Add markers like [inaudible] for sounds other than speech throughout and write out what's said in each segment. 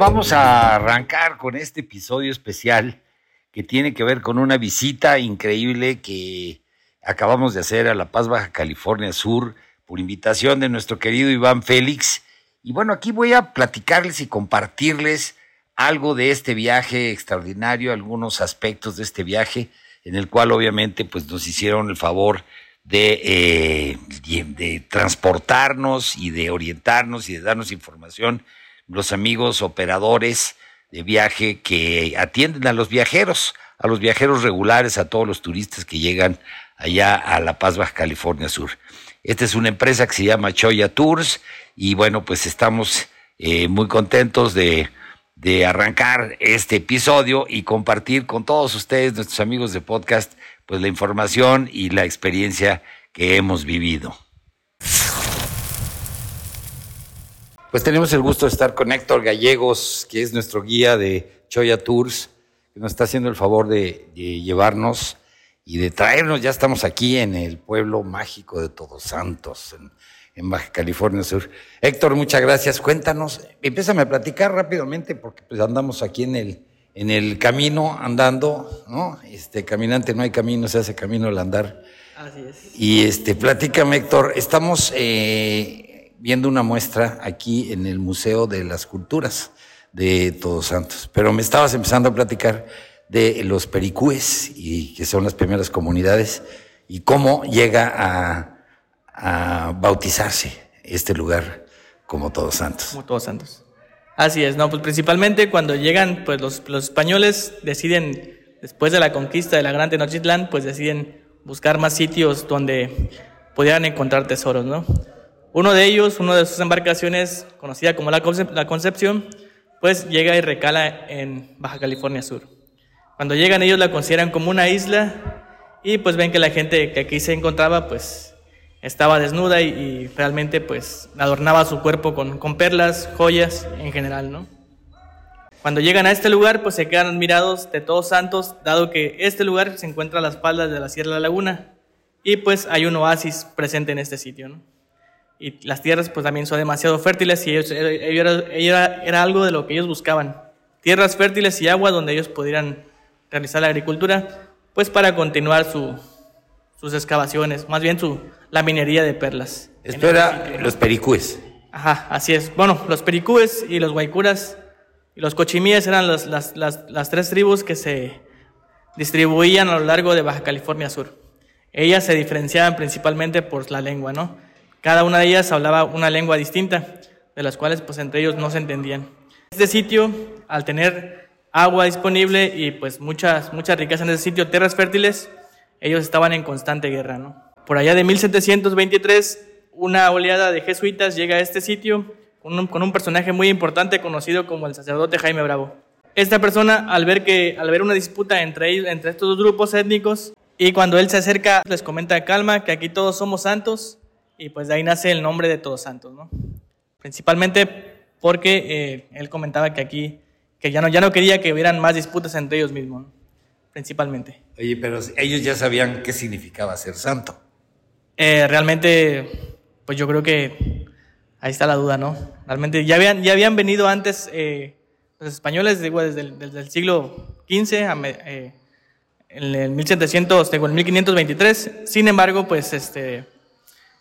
Vamos a arrancar con este episodio especial que tiene que ver con una visita increíble que acabamos de hacer a La Paz, Baja California Sur, por invitación de nuestro querido Iván Félix. Y bueno, aquí voy a platicarles y compartirles algo de este viaje extraordinario, algunos aspectos de este viaje, en el cual obviamente pues nos hicieron el favor de, eh, de transportarnos y de orientarnos y de darnos información los amigos operadores de viaje que atienden a los viajeros, a los viajeros regulares, a todos los turistas que llegan allá a La Paz, Baja California Sur. Esta es una empresa que se llama Choya Tours y bueno, pues estamos eh, muy contentos de, de arrancar este episodio y compartir con todos ustedes, nuestros amigos de podcast, pues la información y la experiencia que hemos vivido. Pues tenemos el gusto de estar con Héctor Gallegos, que es nuestro guía de Choya Tours, que nos está haciendo el favor de, llevarnos y de traernos. Ya estamos aquí en el pueblo mágico de Todos Santos, en, Baja California Sur. Héctor, muchas gracias. Cuéntanos, empiézame a platicar rápidamente, porque pues andamos aquí en el, en el camino andando, ¿no? Este caminante no hay camino, se hace camino al andar. Así es. Y este, platícame, Héctor, estamos eh, viendo una muestra aquí en el Museo de las Culturas de Todos Santos. Pero me estabas empezando a platicar de los pericúes, y que son las primeras comunidades, y cómo llega a, bautizarse este lugar como Todos Santos. Como Todos Santos. Así es, no, pues principalmente cuando llegan, pues los, los españoles deciden, después de la conquista de la Gran Tenochtitlán, pues deciden buscar más sitios donde pudieran encontrar tesoros, ¿no? Uno de ellos, una de sus embarcaciones, conocida como la, Concepción, pues llega y recala en Baja California Sur. Cuando llegan ellos la consideran como una isla y pues ven que la gente que aquí se encontraba pues estaba desnuda y, realmente pues adornaba su cuerpo con, con, perlas, joyas en general, ¿no? Cuando llegan a este lugar pues se quedan admirados de todos santos, dado que este lugar se encuentra a las faldas de la Sierra de la Laguna y pues hay un oasis presente en este sitio, ¿no? Y las tierras pues también son demasiado fértiles y ellos, era, era, algo de lo que ellos buscaban. Tierras fértiles y agua donde ellos pudieran realizar la agricultura, pues para continuar su, sus excavaciones, más bien su, la minería de perlas. Esto era los pericúes. Ajá, así es. Bueno, los pericúes y los guaycuras y los cochimíes eran las, las, las, las tres tribus que se distribuían a lo largo de Baja California Sur. Ellas se diferenciaban principalmente por la lengua, ¿no? Cada una de ellas hablaba una lengua distinta, de las cuales pues entre ellos no se entendían. Este sitio, al tener agua disponible y pues muchas, muchas riquezas en ese sitio, tierras fértiles, ellos estaban en constante guerra. ¿no? Por allá de 1723, una oleada de jesuitas llega a este sitio con un, con un personaje muy importante conocido como el sacerdote Jaime Bravo. Esta persona, al ver, que, al ver una disputa entre, ellos, entre estos dos grupos étnicos, y cuando él se acerca, les comenta calma que aquí todos somos santos y pues de ahí nace el nombre de Todos Santos, ¿no? Principalmente porque eh, él comentaba que aquí, que ya no, ya no quería que hubieran más disputas entre ellos mismos. principalmente. Oye, pero ellos ya sabían qué significaba ser santo. Eh, realmente, pues yo creo que ahí está la duda, ¿no? Realmente ya habían, ya habían venido antes eh, los españoles digo, desde, el, desde, el, siglo XV a, eh, en el 1700, digo, en 1523. Sin embargo, pues este,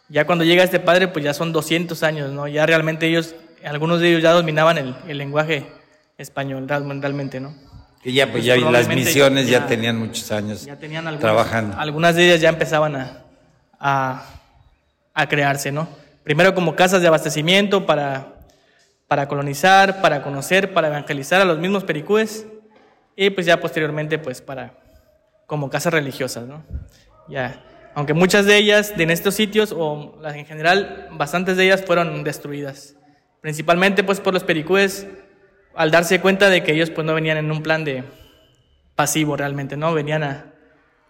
ya cuando llega este padre, pues ya son 200 años, ¿no? Ya realmente ellos, algunos de ellos ya dominaban el, el lenguaje español, realmente, ¿no? Que ya, pues, ya las misiones ya, ya, tenían muchos años ya tenían algunas, trabajando. Algunas de ellas ya empezaban a, a, a crearse, ¿no? Primero como casas de abastecimiento para, para colonizar, para conocer, para evangelizar a los mismos pericúes y pues ya posteriormente pues para como casas religiosas, ¿no? Ya, aunque muchas de ellas en estos sitios o las en general bastantes de ellas fueron destruidas, principalmente pues por los pericúes al darse cuenta de que ellos pues no venían en un plan de pasivo realmente, ¿no? Venían a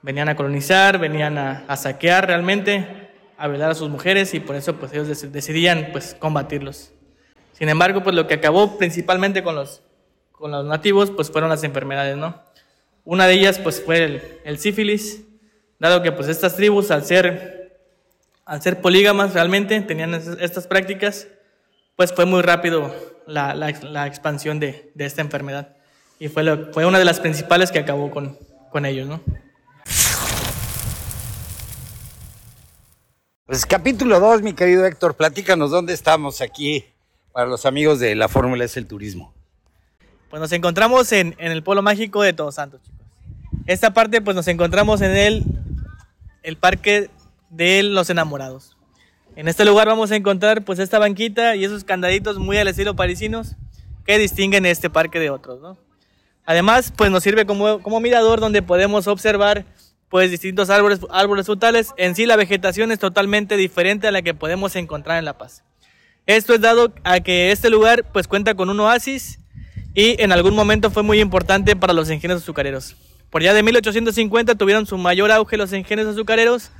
venían a colonizar, venían a, saquear realmente, a violar a sus mujeres y por eso pues ellos decidían pues combatirlos. Sin embargo, pues lo que acabó principalmente con los, con los nativos pues fueron las enfermedades, ¿no? Una de ellas pues fue el sífilis, dado que pues estas tribus al ser, al ser polígamas realmente tenían estas prácticas, pues fue muy rápido la, la, la expansión de, de, esta enfermedad. Y fue, lo, fue una de las principales que acabó con, con ellos, ¿no? Pues capítulo 2, mi querido Héctor, platícanos dónde estamos aquí para los amigos de la Fórmula es el turismo. Pues nos encontramos en, en, el Polo Mágico de Todos Santos, chicos. Esta parte, pues nos encontramos en el, el Parque de los Enamorados. En este lugar vamos a encontrar pues esta banquita y esos candaditos muy al estilo parisinos que distinguen este parque de otros, ¿no? Además, pues nos sirve como, como mirador donde podemos observar pues distintos árboles, árboles frutales. En sí la vegetación es totalmente diferente a la que podemos encontrar en La Paz. Esto es dado a que este lugar pues cuenta con un oasis y en algún momento fue muy importante para los ingenios azucareros. Por ya de 1850 tuvieron su mayor auge los ingenios azucareros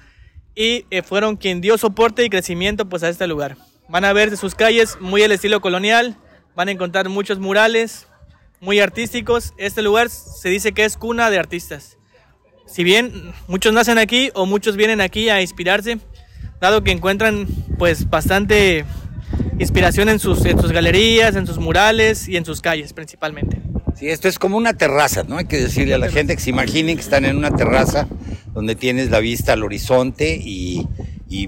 y eh, fueron quien dio soporte y crecimiento pues a este lugar. Van a ver sus calles muy al estilo colonial, van a encontrar muchos murales muy artísticos. Este lugar se dice que es cuna de artistas si bien muchos nacen aquí o muchos vienen aquí a inspirarse, dado que encuentran pues bastante inspiración en sus galerías, en sus murales y en sus calles principalmente. Sí, esto es como una terraza, ¿no? Hay que decirle a la gente que se imaginen que están en una terraza donde tienes la vista al horizonte y,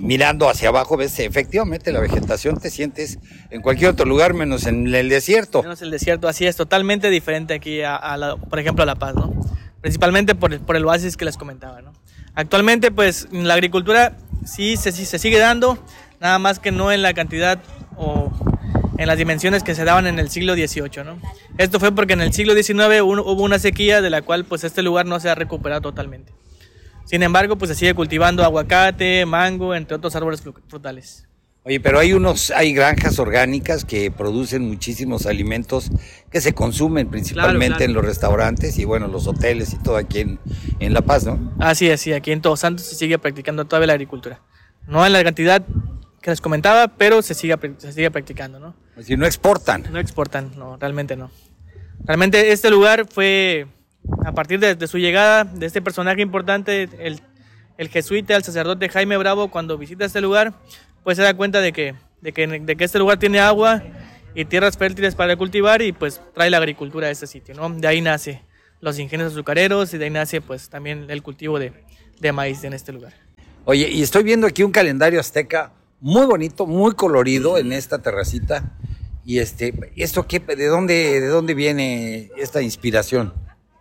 mirando hacia abajo ves efectivamente la vegetación, te sientes en cualquier otro lugar menos en el desierto. Menos el desierto, así es, totalmente diferente aquí, a, la, por ejemplo, a La Paz, ¿no? principalmente por, por el oasis que les comentaba. ¿no? Actualmente, pues la agricultura sí se, sí se sigue dando, nada más que no en la cantidad o en las dimensiones que se daban en el siglo XVIII. ¿no? Esto fue porque en el siglo XIX hubo una sequía de la cual pues este lugar no se ha recuperado totalmente. Sin embargo, pues se sigue cultivando aguacate, mango, entre otros árboles frutales. Oye, pero hay unos, hay granjas orgánicas que producen muchísimos alimentos que se consumen principalmente claro, claro. en los restaurantes y bueno, los hoteles y todo aquí en, en La Paz, ¿no? Así es, sí, aquí en Todos Santos se sigue practicando todavía la agricultura. No en la cantidad que les comentaba, pero se sigue, se sigue practicando, ¿no? Pues si no exportan. No exportan, no, realmente no. Realmente este lugar fue, a partir de, de su llegada, de este personaje importante, el, el jesuita, el sacerdote Jaime Bravo, cuando visita este lugar, pues se da cuenta de que, de que, de que este lugar tiene agua y tierras fértiles para cultivar y pues trae la agricultura a este sitio, ¿no? De ahí nace los ingenios azucareros y de ahí nace pues también el cultivo de, de maíz en este lugar. Oye, y estoy viendo aquí un calendario azteca muy bonito, muy colorido en esta terracita. Y este, ¿esto qué, de dónde, de dónde viene esta inspiración?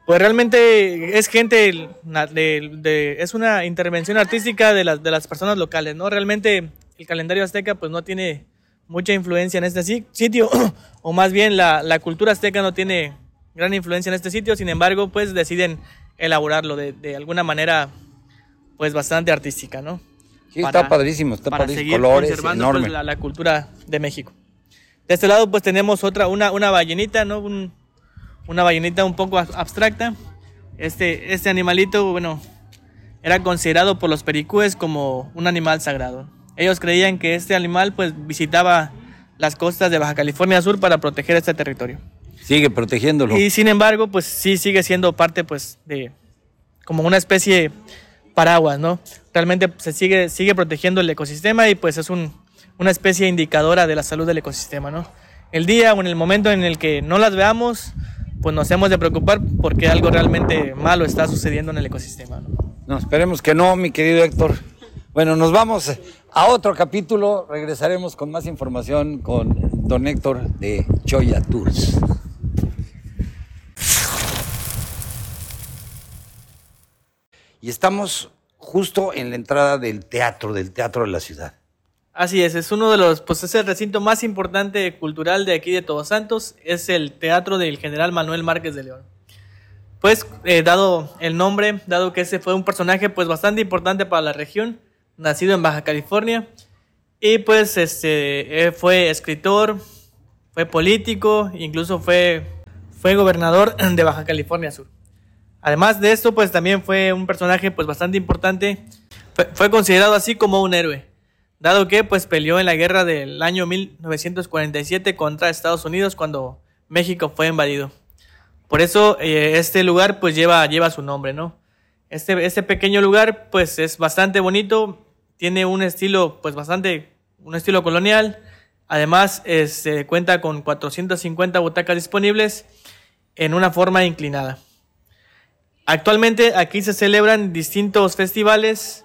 Pues realmente es gente, de, de, es una intervención artística de las, de las personas locales, ¿no? Realmente el calendario azteca pues no tiene mucha influencia en este sitio, [clears throat] o más bien la, la, cultura azteca no tiene gran influencia en este sitio, sin embargo pues deciden elaborarlo de, de alguna manera pues bastante artística, ¿no? Sí, para, está padrísimo, está para padrísimo, seguir colores, conservando enorme. pues, la, la, cultura de México. De este lado pues tenemos otra, una, una ballenita, ¿no? Un, una ballenita un poco abstracta. Este, este animalito, bueno, era considerado por los pericúes como un animal sagrado. Ellos creían que este animal pues visitaba las costas de Baja California Sur para proteger este territorio. Sigue protegiéndolo. Y sin embargo, pues sí sigue siendo parte pues de, como una especie paraguas, ¿no? Realmente se sigue, sigue protegiendo el ecosistema y pues es un, una especie indicadora de la salud del ecosistema, ¿no? El día o en el momento en el que no las veamos, pues nos hemos de preocupar porque algo realmente malo está sucediendo en el ecosistema, ¿no? No, esperemos que no, mi querido Héctor. Bueno, nos vamos a otro capítulo. Regresaremos con más información con don Héctor de Choya Tours. Y estamos justo en la entrada del teatro, del teatro de la ciudad. Así es, es uno de los, pues es el recinto más importante cultural de aquí de Todos Santos, es el teatro del general Manuel Márquez de León. Pues, eh, dado el nombre, dado que ese fue un personaje pues bastante importante para la región, nacido en Baja California, y pues este, fue escritor, fue político, incluso fue, fue gobernador de Baja California Sur. Además de esto, pues también fue un personaje pues bastante importante. Fue, considerado así como un héroe, dado que pues peleó en la guerra del año 1947 contra Estados Unidos cuando México fue invadido. Por eso eh, este lugar pues lleva, lleva su nombre, ¿no? Este, este pequeño lugar pues es bastante bonito, tiene un estilo pues bastante, un estilo colonial. Además, se cuenta con 450 butacas disponibles en una forma inclinada. Actualmente aquí se celebran distintos festivales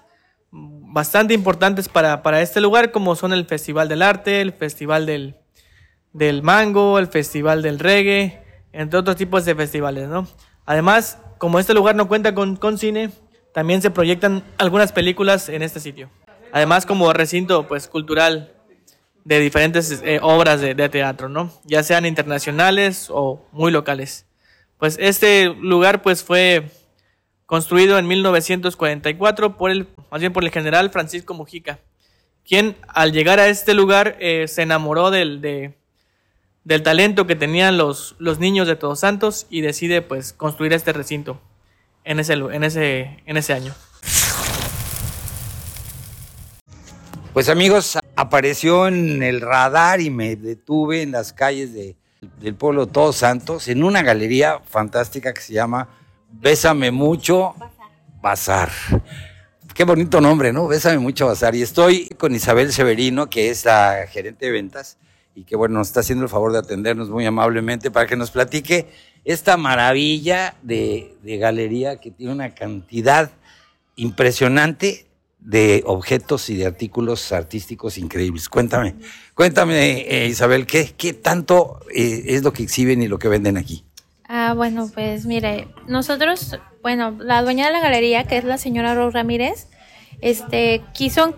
bastante importantes para, este lugar, como son el Festival del Arte, el Festival del, del Mango, el Festival del Reggae, entre otros tipos de festivales, ¿no? Además, como este lugar no cuenta con, con cine, también se proyectan algunas películas en este sitio. Además, como recinto pues, cultural de diferentes eh, obras de, de teatro, ¿no? Ya sean internacionales o muy locales. Pues este lugar pues fue construido en 1944 por el, más bien por el general Francisco Mujica, quien al llegar a este lugar eh, se enamoró del, del talento que tenían los, los niños de Todos Santos y decide pues construir este recinto en ese, en ese, en ese año. Pues amigos, apareció en el radar y me detuve en las calles de del pueblo Todos Santos, en una galería fantástica que se llama Bésame Mucho Bazar. Qué bonito nombre, ¿no? Bésame Mucho Bazar. Y estoy con Isabel Severino, que es la gerente de ventas y que, bueno, nos está haciendo el favor de atendernos muy amablemente para que nos platique esta maravilla de, de galería que tiene una cantidad impresionante de objetos y de artículos artísticos increíbles. Cuéntame, cuéntame, eh, Isabel, ¿qué, ¿qué tanto eh, es lo que exhiben y lo que venden aquí? Ah, bueno, pues mire, nosotros, bueno, la dueña de la galería, que es la señora Rose Ramírez, este, quiso,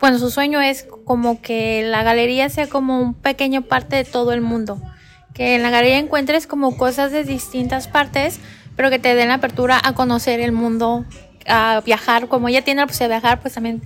bueno, su sueño es como que la galería sea como un pequeño parte de todo el mundo, que en la galería encuentres como cosas de distintas partes, pero que te den la apertura a conocer el mundo a viajar, como ella tiene la posibilidad de viajar, pues también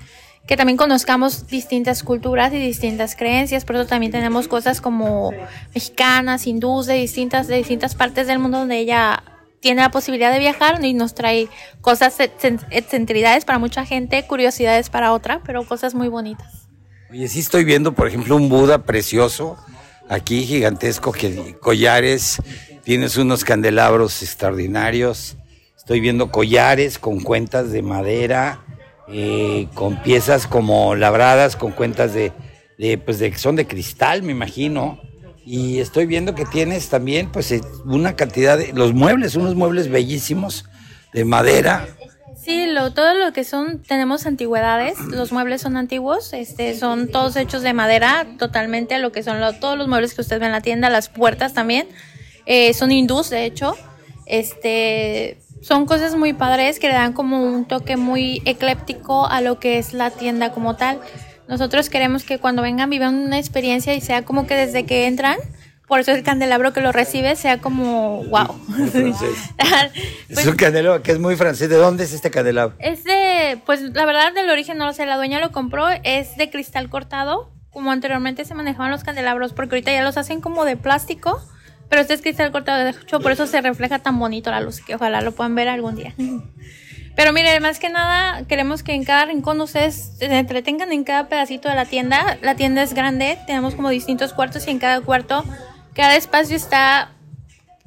que también conozcamos distintas culturas y distintas creencias, por eso también tenemos cosas como mexicanas, hindúes, de distintas, de distintas partes del mundo donde ella tiene la posibilidad de viajar y nos trae cosas, excentricidades para mucha gente, curiosidades para otra, pero cosas muy bonitas. Oye, sí estoy viendo, por ejemplo, un Buda precioso, aquí gigantesco, que collares, tienes unos candelabros extraordinarios, Estoy viendo collares con cuentas de madera, eh, con piezas como labradas, con cuentas de, pues de, son de cristal, me imagino. Y estoy viendo que tienes también, pues, eh, una cantidad de, los muebles, unos muebles bellísimos de madera. Sí, lo, todo lo que son, tenemos antigüedades, los muebles son antiguos, este, son todos hechos de madera, totalmente lo que son todos los muebles que usted ve en la tienda, las puertas también, eh, son hindús, de hecho, este, son cosas muy padres que le dan como un toque muy ecléptico a lo que es la tienda como tal. Nosotros queremos que cuando vengan vivan una experiencia y sea como que desde que entran, por eso el candelabro que lo recibe sea como wow. [laughs] es un candelabro que es muy francés. ¿De dónde es este candelabro? Es de, pues la verdad del origen no lo sé, la dueña lo compró, es de cristal cortado, como anteriormente se manejaban los candelabros, porque ahorita ya los hacen como de plástico pero este es cristal cortado de hecho, por eso se refleja tan bonito la luz, que ojalá lo puedan ver algún día. [laughs] Pero mire, más que nada, queremos que en cada rincón ustedes se entretengan en cada pedacito de la tienda. La tienda es grande, tenemos como distintos cuartos y en cada cuarto, cada espacio está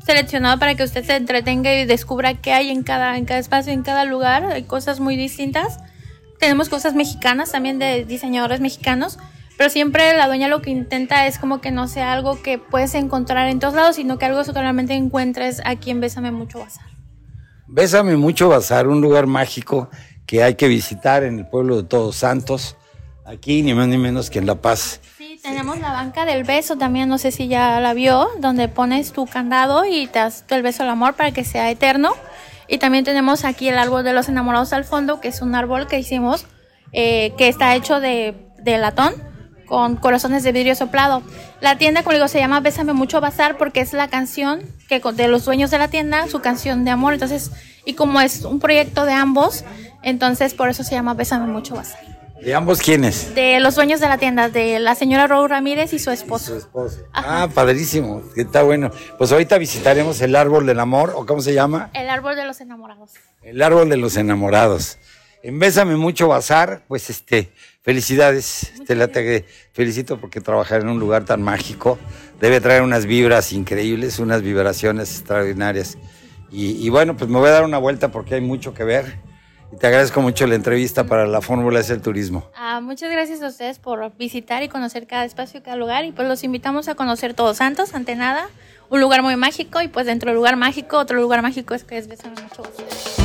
seleccionado para que usted se entretenga y descubra qué hay en cada, en cada espacio, en cada lugar. Hay cosas muy distintas. Tenemos cosas mexicanas también de diseñadores mexicanos, pero siempre la dueña lo que intenta es como que no sea algo que puedes encontrar en todos lados, sino que algo solamente encuentres aquí en Bésame Mucho Bazar. Bésame Mucho Bazar, un lugar mágico que hay que visitar en el pueblo de Todos Santos, aquí ni más ni menos que en La Paz. Sí, tenemos la banca del beso también, no sé si ya la vio, donde pones tu candado y te das el beso al amor para que sea eterno. Y también tenemos aquí el árbol de los enamorados al fondo, que es un árbol que hicimos, eh, que está hecho de, de latón con corazones de vidrio soplado. La tienda, como digo, se llama Bésame Mucho Bazar porque es la canción que de los dueños de la tienda, su canción de amor. Entonces, y como es un proyecto de ambos, entonces por eso se llama Bésame Mucho Bazar. ¿De ambos quiénes? De los dueños de la tienda, de la señora Raúl Ramírez y su esposo. su esposo. Ah, padrísimo, está bueno. Pues ahorita visitaremos el árbol del amor, ¿o cómo se llama? El árbol de los enamorados. El árbol de los enamorados. En Bésame Mucho Bazar, pues este, felicidades, te la te felicito porque trabajar en un lugar tan mágico debe traer unas vibras increíbles, unas vibraciones extraordinarias. Y, y bueno, pues me voy a dar una vuelta porque hay mucho que ver. Y te agradezco mucho la entrevista para la Fórmula es el Turismo. Ah, muchas gracias a ustedes por visitar y conocer cada espacio, cada lugar. Y pues los invitamos a conocer Todos Santos, ante nada. Un lugar muy mágico y pues dentro del lugar mágico, otro lugar mágico es que es Besame Mucho Bazar.